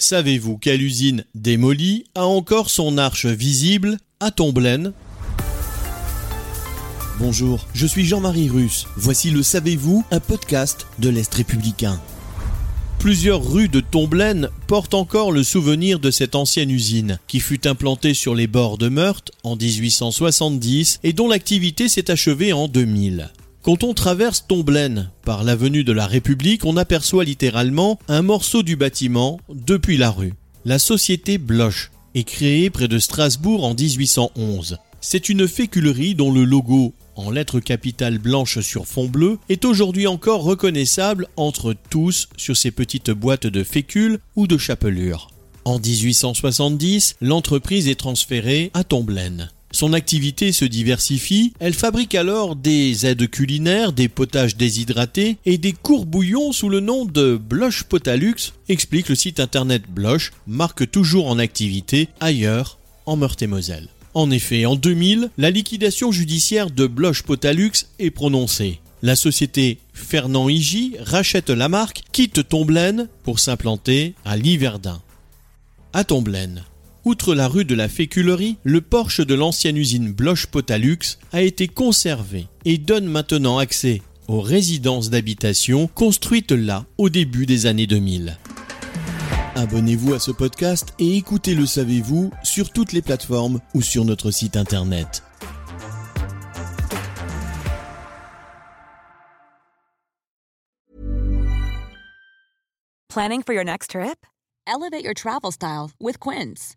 Savez-vous quelle usine démolie a encore son arche visible à Tomblaine? Bonjour, je suis Jean-Marie Russe. Voici le Savez-vous, un podcast de l'Est républicain. Plusieurs rues de Tomblaine portent encore le souvenir de cette ancienne usine, qui fut implantée sur les bords de Meurthe en 1870 et dont l'activité s'est achevée en 2000. Quand on traverse Tomblaine par l'avenue de la République, on aperçoit littéralement un morceau du bâtiment depuis la rue. La société Bloch est créée près de Strasbourg en 1811. C'est une féculerie dont le logo, en lettres capitales blanches sur fond bleu, est aujourd'hui encore reconnaissable entre tous sur ces petites boîtes de fécule ou de chapelure. En 1870, l'entreprise est transférée à Tomblaine. Son activité se diversifie, elle fabrique alors des aides culinaires, des potages déshydratés et des courbouillons sous le nom de Bloch Potalux, explique le site internet Bloch, marque toujours en activité ailleurs en Meurthe-et-Moselle. En effet, en 2000, la liquidation judiciaire de Bloch Potalux est prononcée. La société Fernand Igi rachète la marque, quitte Tomblaine pour s'implanter à Liverdun. À Tomblaine, Outre la rue de la Féculerie, le porche de l'ancienne usine Bloch Potalux a été conservé et donne maintenant accès aux résidences d'habitation construites là au début des années 2000. Abonnez-vous à ce podcast et écoutez Le Savez-vous sur toutes les plateformes ou sur notre site internet. Planning for your next trip? Elevate your travel style with Quince.